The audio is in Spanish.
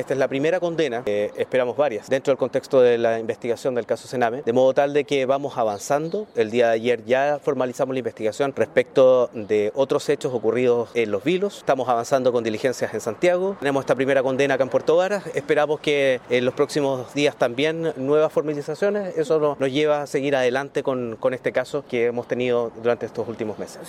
Esta es la primera condena, eh, esperamos varias, dentro del contexto de la investigación del caso Sename, de modo tal de que vamos avanzando. El día de ayer ya formalizamos la investigación respecto de otros hechos ocurridos en Los Vilos. Estamos avanzando con diligencias en Santiago. Tenemos esta primera condena acá en Puerto Varas. Esperamos que en los próximos días también nuevas formalizaciones. Eso nos lleva a seguir adelante con, con este caso que hemos tenido durante estos últimos meses.